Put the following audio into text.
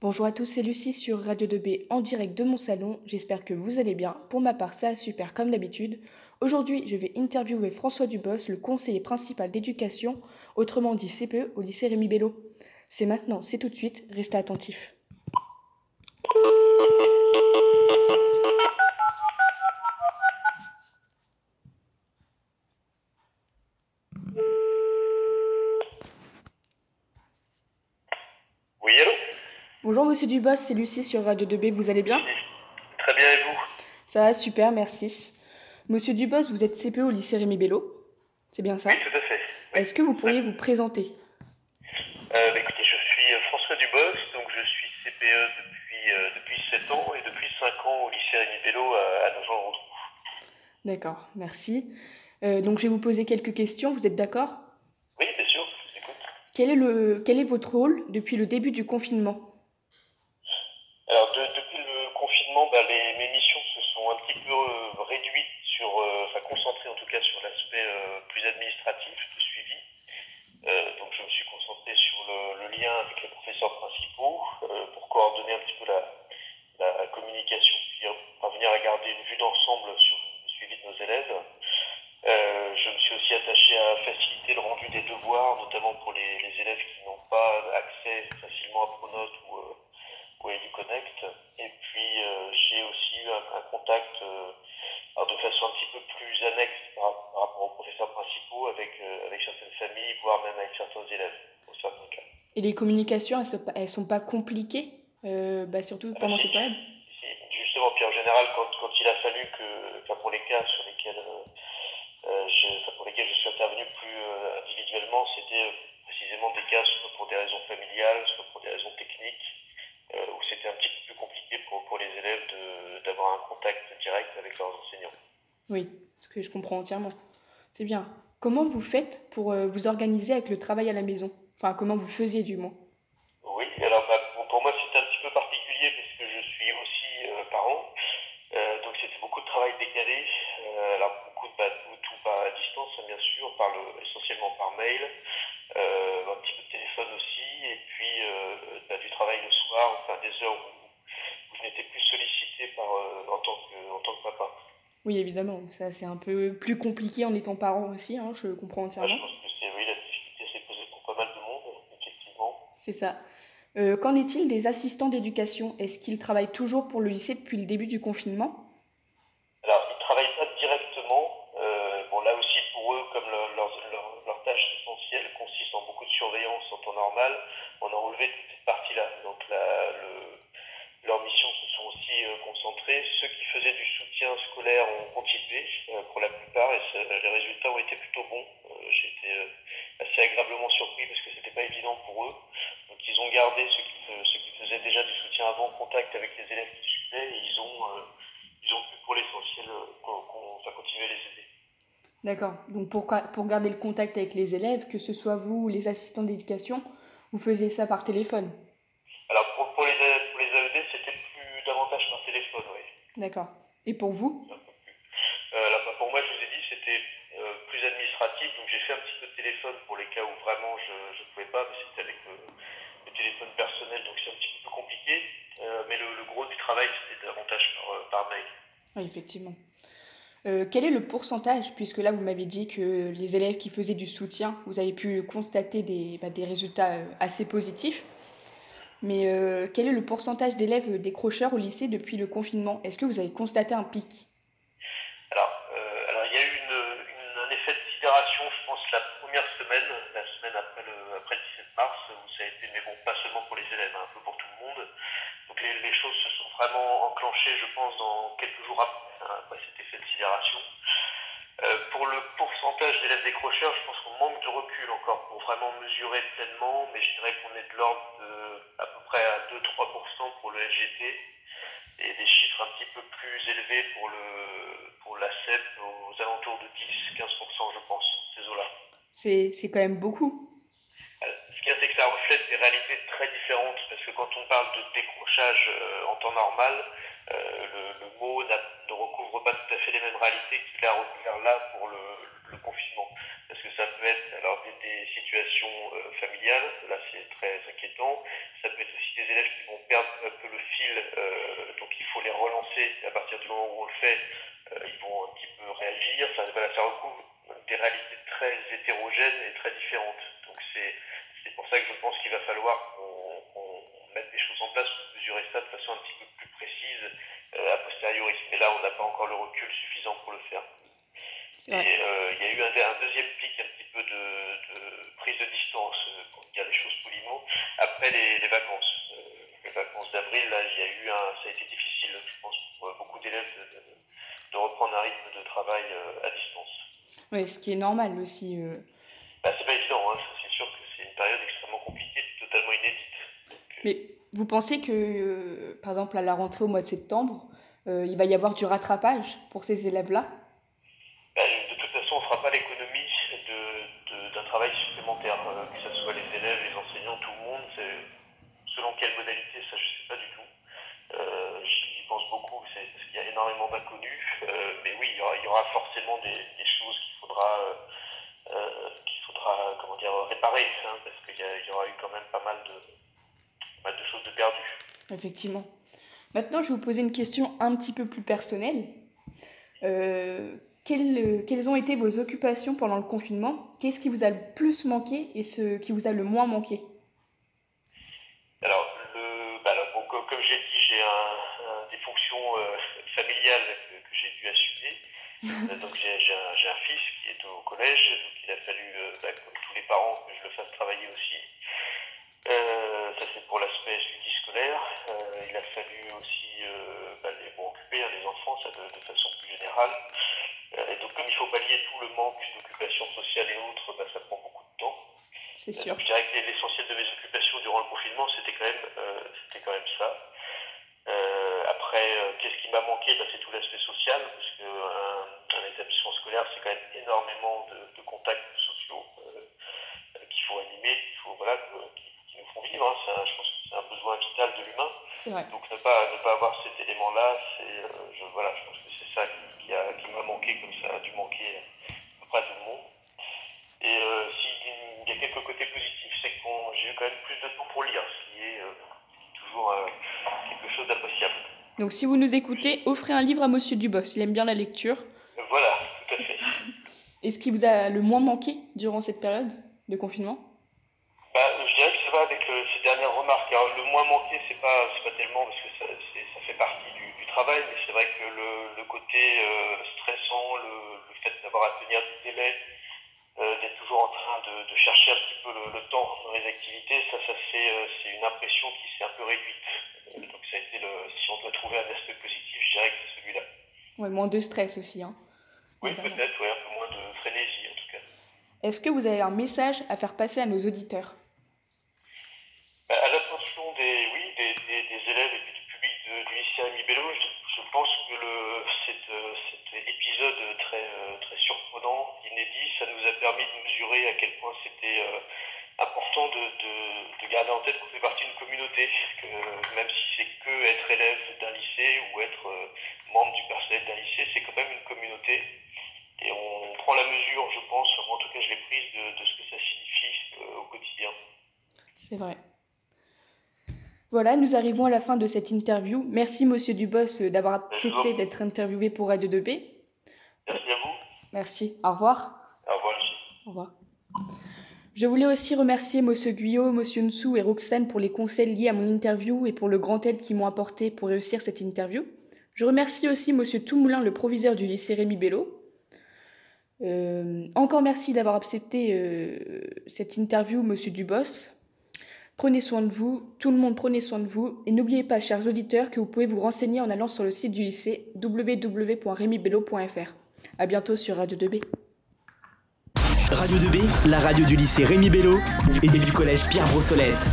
Bonjour à tous, c'est Lucie sur Radio 2B en direct de mon salon. J'espère que vous allez bien. Pour ma part, ça super comme d'habitude. Aujourd'hui, je vais interviewer François Dubos, le conseiller principal d'éducation, autrement dit CPE, au lycée Rémi Bello. C'est maintenant, c'est tout de suite, restez attentifs. Monsieur Dubos, c'est Lucie sur Radio 2B, vous allez bien? Très bien, et vous? Ça va, super, merci. Monsieur Dubos, vous êtes CPE au lycée Rémi Bello, c'est bien ça? Oui, tout à fait. Oui. Est-ce que vous pourriez vous présenter? Euh, bah, écoutez, je suis euh, François Dubos, donc je suis CPE depuis, euh, depuis 7 ans et depuis 5 ans au lycée Rémi Bello à, à Nogent-le-Rotrou. D'accord, merci. Euh, donc je vais vous poser quelques questions, vous êtes d'accord? Oui, bien sûr, je vous écoute. quel est, le, quel est votre rôle depuis le début du confinement? Alors, de- depuis le confinement, bah, les, mes missions se sont un petit peu euh, réduites sur, euh, enfin concentrées en tout cas sur l'aspect euh, plus administratif de suivi. Euh, donc, je me suis concentré sur le, le lien avec les professeurs principaux euh, pour coordonner un petit peu la, la communication, puis parvenir à garder une vue d'ensemble sur le suivi de nos élèves. Euh, je me suis aussi attaché à faciliter le rendu des devoirs, notamment pour les, les élèves qui n'ont pas accès facilement à Pronote ou, euh, ou à EduConnect. Et puis euh, j'ai aussi eu un, un contact euh, alors de façon un petit peu plus annexe par, par rapport aux professeurs principaux avec, euh, avec certaines familles, voire même avec certains élèves, pour certains cas. Et les communications, elles sont pas, elles sont pas compliquées, bah, surtout pendant cette période Si, Justement, puis en général, quand, quand il a fallu que, enfin pour les cas sur lesquels, euh, euh, je, enfin, pour lesquels je suis intervenu plus euh, individuellement, c'était euh, précisément des cas soit pour des raisons familiales, soit pour des raisons techniques, euh, où c'était un petit peu plus compliqué pour, les élèves d'avoir un contact direct avec leurs enseignants. Oui, ce que je comprends entièrement. C'est bien. Comment vous faites pour euh, vous organiser avec le travail à la maison? Enfin, comment vous faisiez du moins? Oui, alors bah, pour moi c'était un petit peu particulier puisque je suis aussi euh, parent, Euh, donc c'était beaucoup de travail décalé, Euh, alors beaucoup de bah, tout, à distance hein, bien sûr, par le, essentiellement par mail, un petit peu de téléphone aussi, et puis bah, du travail le soir, enfin des heures où, où je n'étais plus sollicité par, euh, en, tant que, en tant que papa. Oui, évidemment, ça c'est un peu plus compliqué en étant parent aussi, hein, je comprends Moi, je entièrement. pense que c'est oui, la difficulté s'est posée pour pas mal de monde, effectivement. C'est ça. Euh, qu'en est-il des assistants d'éducation? Est-ce qu'ils travaillent toujours pour le lycée depuis le début du confinement? Alors, ils ne travaillent pas directement. Euh, bon, là aussi, pour eux, comme leur, leur, leur- leur tâche essentielle consiste en beaucoup de surveillance en temps normal, on a enlevé toute cette partie-là. Donc, la, le, leurs missions se sont aussi euh, concentrées. Ceux qui faisaient du soutien scolaire ont continué euh, pour la plupart et les résultats ont été plutôt bons. Euh, euh, assez agréablement surpris parce que c'était pas évident pour eux. Donc, ils ont gardé ceux qui, ceux faisaient déjà du soutien avant contact avec les élèves qui suivaient et ils ont, ils ont pu pour l'essentiel continuer à les aider. D'accord. Donc pour, pour garder le contact avec les élèves, que ce soit vous ou les assistants d'éducation, vous faisiez ça par téléphone Alors pour, pour les, pour les AED, c'était plus davantage par téléphone, oui. D'accord. Et pour vous. Euh, là, bah, pour moi, je vous ai dit, c'était euh, plus administratif, donc j'ai fait un petit peu de téléphone pour les cas où vraiment je ne pouvais pas, mais c'était avec le, le téléphone personnel, donc c'est un petit peu plus compliqué. Euh, mais le, le gros du travail, c'était davantage par, euh, par mail. Oui, effectivement. Euh, quel est le pourcentage, puisque là vous m'avez dit que les élèves qui faisaient du soutien, vous avez pu constater des, bah, des résultats euh, assez positifs, mais euh, quel est le pourcentage d'élèves décrocheurs au lycée depuis le confinement? Est-ce que vous avez constaté un pic? Alors, euh, il y a eu un effet de sidération, je pense, la première semaine, la semaine après le, après le 17 mars, où ça a été, mais bon, pas seulement pour les élèves, hein, un peu pour tout le monde. Donc les, choses se sont vraiment enclenchées, je pense, dans quelques jours après, hein, après cet effet de sidération. Euh, pour le pourcentage d'élèves décrocheurs, je pense qu'on manque de recul encore pour vraiment mesurer pleinement, mais je dirais qu'on est de l'ordre de à peu près à 2-3% pour le SGT et des chiffres un petit peu plus élevés pour, le, pour la CEP aux alentours de 10-15%, je pense, ces eaux-là. C'est quand même beaucoup. Euh, Ce qu'il y a, c'est que ça reflète des réalités très différentes, parce que quand on parle de décrochage euh, en temps normal, euh, le, mot ne recouvre pas tout à fait les mêmes réalités qu'il a recouvert là pour le, confinement. Parce que ça peut être alors des, situations euh, familiales, là c'est très inquiétant. Ça peut être aussi des élèves qui vont perdre un peu le fil, euh, donc il faut les relancer à partir du moment où on le fait. Ils vont un petit peu réagir. Ça, recouvre des réalités très hétérogènes et très différentes. Donc c'est pour ça que je pense qu'il va falloir qu'on mette des choses en place pour mesurer ça de façon un petit peu on n'a pas encore le recul suffisant pour le faire. Et euh, il y a eu un, deuxième pic un petit peu de, prise de distance, euh, pour dire les choses poliment, après les, vacances. Euh, les vacances d'avril, là, il y a eu un, ça a été difficile, je pense, pour beaucoup d'élèves de, reprendre un rythme de travail à distance. Oui, ce qui est normal aussi. Bah, c'est pas évident, hein. c'est sûr que c'est une période extrêmement compliquée, totalement inédite. Mais vous pensez que, par exemple, à la rentrée au mois de septembre, il va y avoir du rattrapage pour ces élèves-là travail supplémentaire, euh, que ce soit les élèves, les enseignants, tout le monde. Selon quelle modalité, ça je ne sais pas du tout. Euh, J'y pense beaucoup, parce qu'il y a énormément d'inconnus. Euh, mais oui, il y aura, forcément des, choses qu'il faudra, euh, qu'il faudra comment dire, réparer, hein, parce qu'il y, aura eu quand même pas mal de, pas mal de choses de perdues. Effectivement. Maintenant, je vais vous poser une question un petit peu plus personnelle. Euh, euh, quelles, ont été vos occupations pendant le confinement? Qu'est-ce qui vous a le plus manqué et ce qui vous a le moins manqué? Alors, bah, comme j'ai dit, j'ai des fonctions euh, familiales que, j'ai dû assumer. Euh, donc j'ai un, fils qui est au collège, donc il a fallu, bah, comme tous les parents, que je le fasse travailler aussi. Ça c'est pour l'aspect suivi scolaire. il a fallu aussi bah, les, occuper hein, les enfants, ça de façon plus générale. Euh, et donc, comme il faut pallier tout le manque d'occupation sociale et autres, bah, ça prend beaucoup de temps. C'est sûr. je dirais que l'essentiel de mes occupations durant le confinement, c'était quand même, euh, c'était quand même ça. Euh, après, qu'est-ce qui m'a manqué? Bah, C'est tout l'aspect social, parce qu'un un établissement scolaire, c'est quand même énormément de, contacts sociaux qu'il faut animer, qu'il faut, voilà, qui, nous font vivre. Hein. je pense que c'est un besoin vital Donc ne pas, ne pas avoir cet élément-là, c'est, je, voilà, je pense que c'est ça qui, m'a manqué comme ça, a dû manquer à peu près tout le monde. Et euh, s'il y a quelques côtés positifs, c'est que j'ai eu quand même plus de temps pour lire, ce qui est euh, toujours euh, quelque chose d'appréciable. Donc si vous nous écoutez, offrez un livre à Monsieur Dubos, il aime bien la lecture. Voilà, tout à fait. Et ce qui vous a le moins manqué durant cette période de confinement bah, Je dirais que ça va avec ces dernières remarques. Alors, le moins manqué, c'est pas, pas tellement parce que ça, ça fait partie du, travail, mais c'est vrai que le, côté euh, stressant, le, fait d'avoir à tenir des délais, euh, d'être toujours en train de, chercher un petit peu le, temps dans les activités, ça, ça euh, c'est une impression qui s'est un peu réduite. Donc ça a été le, si on doit trouver un aspect positif, je dirais que c'est celui-là. Moins de stress aussi. Hein. Oui, peut-être, ouais, un peu moins de frénésie en tout cas. Est-ce que vous avez un message à faire passer à nos auditeurs? Permis de mesurer à quel point c'était euh, important de, de, garder en tête qu'on fait partie d'une communauté, que même si c'est que être élève d'un lycée ou être membre du personnel d'un lycée, c'est quand même une communauté. Et on prend la mesure, je pense, en tout cas je l'ai prise, de, de, ce que ça signifie au quotidien. C'est vrai. Voilà, nous arrivons à la fin de cette interview. Merci, monsieur Dubos, euh, d'avoir accepté d'être interviewé pour Radio 2B. Merci à vous. Merci. Au revoir, Au revoir. Je voulais aussi remercier monsieur Guyot, monsieur Nsou et Roxane pour les conseils liés à mon interview et pour le grand aide qu'ils m'ont apporté pour réussir cette interview. Je remercie aussi monsieur Toumoulin, le proviseur du lycée Rémi Bello. Euh, encore merci d'avoir accepté euh, cette interview, monsieur Dubos. Prenez soin de vous, tout le monde prenez soin de vous, et n'oubliez pas, chers auditeurs, que vous pouvez vous renseigner en allant sur le site du lycée www.remibello.fr. A bientôt sur Radio 2B. Radio 2B, la radio du lycée Rémi Bello et du collège Pierre Brossolette.